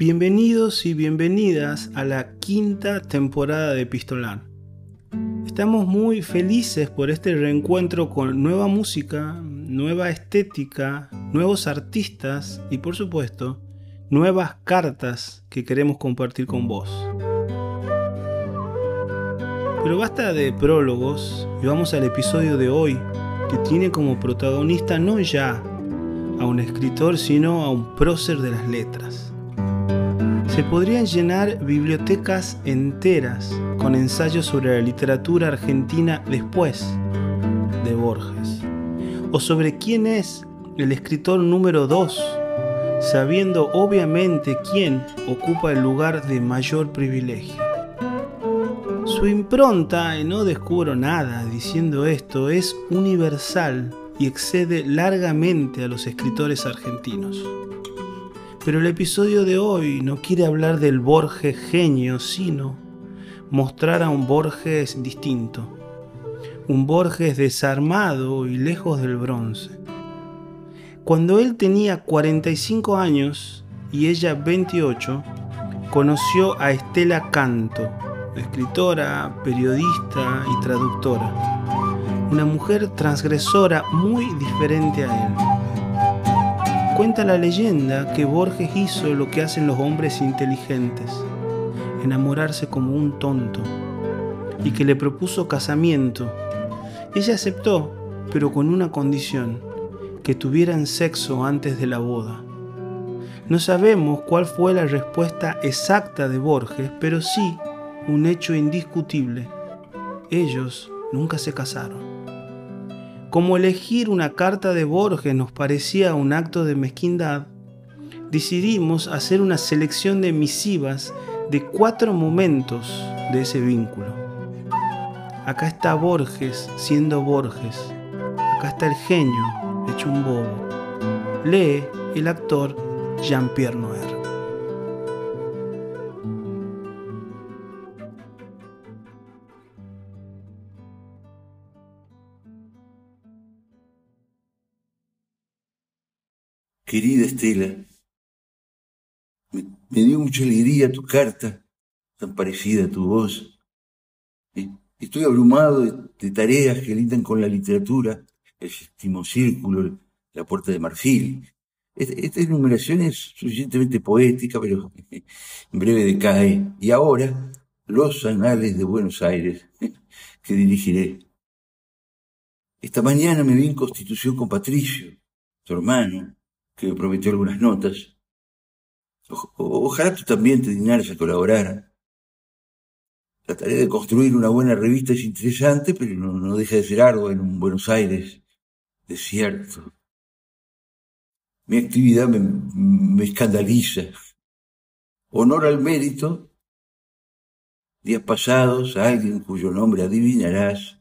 Bienvenidos y bienvenidas a la quinta temporada de Epistolar. Estamos muy felices por este reencuentro con nueva música, nueva estética, nuevos artistas y por supuesto nuevas cartas que queremos compartir con vos. Pero basta de prólogos y vamos al episodio de hoy que tiene como protagonista no ya a un escritor sino a un prócer de las letras. Se podrían llenar bibliotecas enteras con ensayos sobre la literatura argentina después de Borges, o sobre quién es el escritor número 2, sabiendo obviamente quién ocupa el lugar de mayor privilegio. Su impronta, y no descubro nada diciendo esto, es universal y excede largamente a los escritores argentinos. Pero el episodio de hoy no quiere hablar del Borges genio, sino mostrar a un Borges distinto. Un Borges desarmado y lejos del bronce. Cuando él tenía 45 años y ella 28, conoció a Estela Canto, escritora, periodista y traductora. Una mujer transgresora muy diferente a él Cuenta la leyenda que Borges hizo lo que hacen los hombres inteligentes, enamorarse como un tonto, y que le propuso casamiento. Ella aceptó, pero con una condición, que tuvieran sexo antes de la boda. No sabemos cuál fue la respuesta exacta de Borges, pero sí un hecho indiscutible. Ellos nunca se casaron. Como elegir una carta de Borges nos parecía un acto de mezquindad, decidimos hacer una selección de misivas de cuatro momentos de ese vínculo. Acá está Borges siendo Borges. Acá está el genio hecho un bobo. Lee el actor Jean-Pierre Noer. Querida Estela, me, dio mucha alegría tu carta, tan parecida a tu voz. Estoy abrumado de, tareas que lindan con la literatura, el séptimo círculo, la puerta de marfil. Esta, enumeración es suficientemente poética, pero en breve decae. Y ahora, los anales de Buenos Aires, que dirigiré. Esta mañana me vi en constitución con Patricio, tu hermano, que me prometió algunas notas. ojalá tú también te dignaras a colaborar. La tarea de construir una buena revista es interesante, pero no, deja de ser algo en un Buenos Aires desierto. Mi actividad me, me escandaliza. Honor al mérito. Días pasados, alguien cuyo nombre adivinarás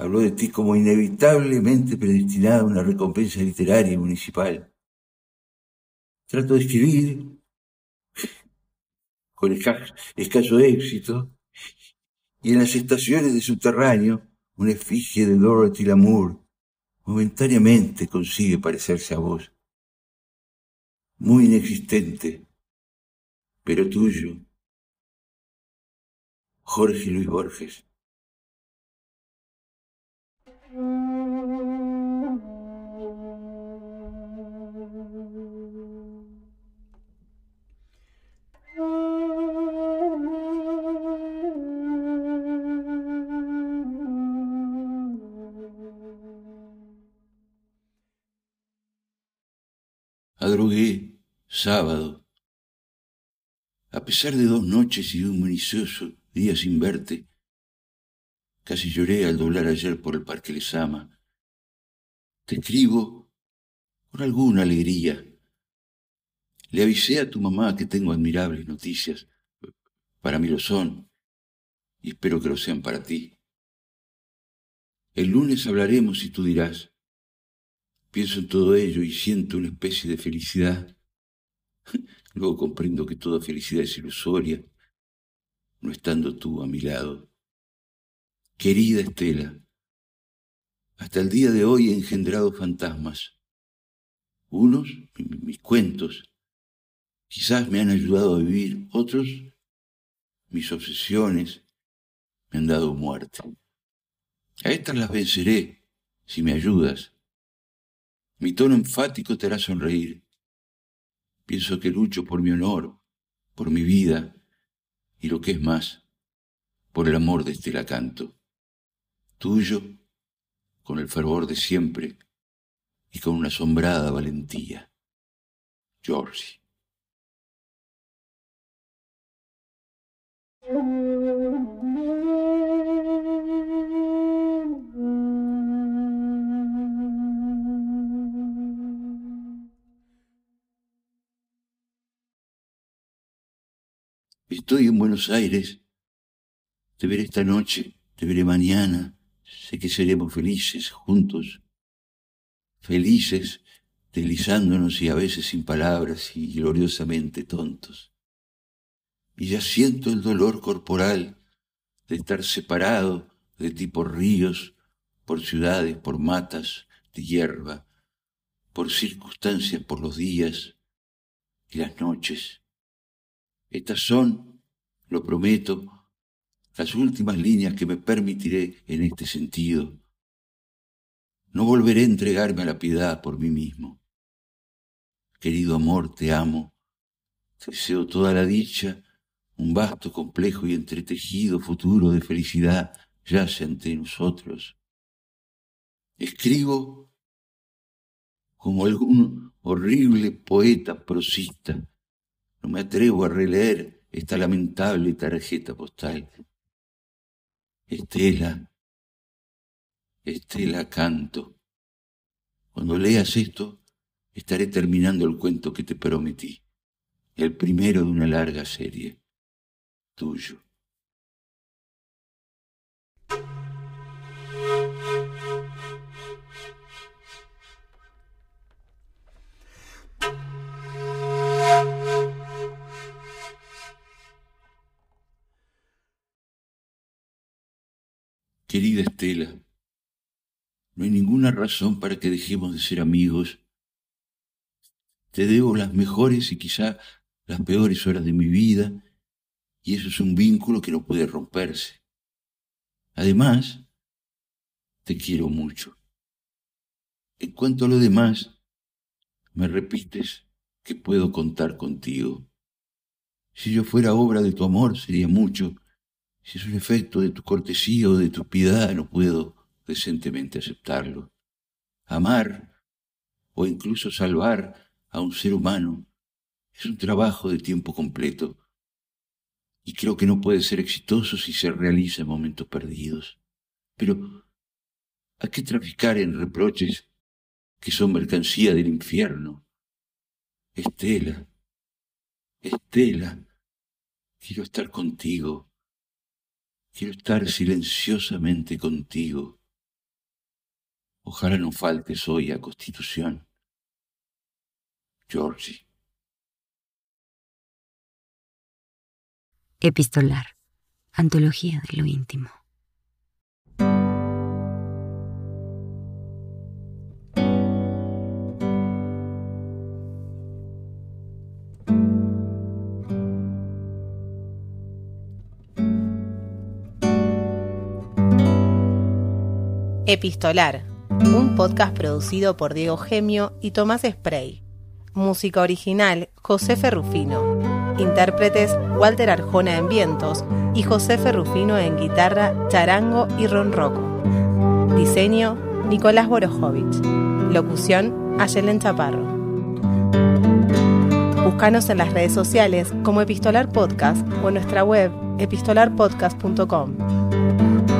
habló de ti como inevitablemente predestinada a una recompensa literaria municipal. Trato de escribir con escaso éxito y en las estaciones de subterráneo una efigie de Dorothy Lamour momentáneamente consigue parecerse a vos. Muy inexistente, pero tuyo. Jorge Luis Borges. Adrogué, sábado. A pesar de dos noches y de un minucioso día sin verte, casi lloré al doblar ayer por el Parque Lesama. Te escribo con alguna alegría. Le avisé a tu mamá que tengo admirables noticias. Para mí lo son, y espero que lo sean para ti. El lunes hablaremos y tú dirás, Pienso en todo ello y siento una especie de felicidad. Luego comprendo que toda felicidad es ilusoria, no estando tú a mi lado. Querida Estela, hasta el día de hoy he engendrado fantasmas. Unos, mis cuentos, quizás me han ayudado a vivir, otros, mis obsesiones, me han dado muerte. A estas las venceré si me ayudas. Mi tono enfático te hará sonreír. Pienso que lucho por mi honor, por mi vida y lo que es más, por el amor de este lacanto. Tuyo, con el fervor de siempre y con una asombrada valentía. Georgie. Estoy en Buenos Aires. Te veré esta noche, te veré mañana. Sé que seremos felices juntos. Felices, deslizándonos y a veces sin palabras y gloriosamente tontos. Y ya siento el dolor corporal de estar separado de ti por ríos, por ciudades, por matas de hierba, por circunstancias, por los días y las noches estas son, lo prometo, las últimas líneas que me permitiré en este sentido. No volveré a entregarme a la piedad por mí mismo. Querido amor, te amo. Te deseo toda la dicha, un vasto, complejo y entretejido futuro de felicidad yace ante nosotros. Escribo como algún horrible poeta prosista no me atrevo a releer esta lamentable tarjeta postal. Estela, Estela canto. Cuando leas esto, estaré terminando el cuento que te prometí, el primero de una larga serie, tuyo. Querida Estela, no hay ninguna razón para que dejemos de ser amigos. Te debo las mejores y quizá las peores horas de mi vida, y eso es un vínculo que no puede romperse. Además, te quiero mucho. En cuanto a lo demás, me repites que puedo contar contigo. Si yo fuera obra de tu amor sería mucho, si es un efecto de tu cortesía o de tu piedad, no puedo decentemente aceptarlo. Amar o incluso salvar a un ser humano es un trabajo de tiempo completo y creo que no puede ser exitoso si se realiza en momentos perdidos. Pero, ¿a qué traficar en reproches que son mercancía del infierno? Estela, Estela, quiero estar contigo Quiero estar silenciosamente contigo. Ojalá no faltes hoy a Constitución. Georgie. Epistolar. Antología de lo íntimo. Epistolar, un podcast producido por Diego Gemio y Tomás Spray. Música original, José Ferrufino. Intérpretes, Walter Arjona en vientos y José Ferrufino en guitarra, charango y ronroco. Diseño, Nicolás Borojovich. Locución, Ayelen Chaparro. Búscanos en las redes sociales como Epistolar Podcast o en nuestra web epistolarpodcast.com.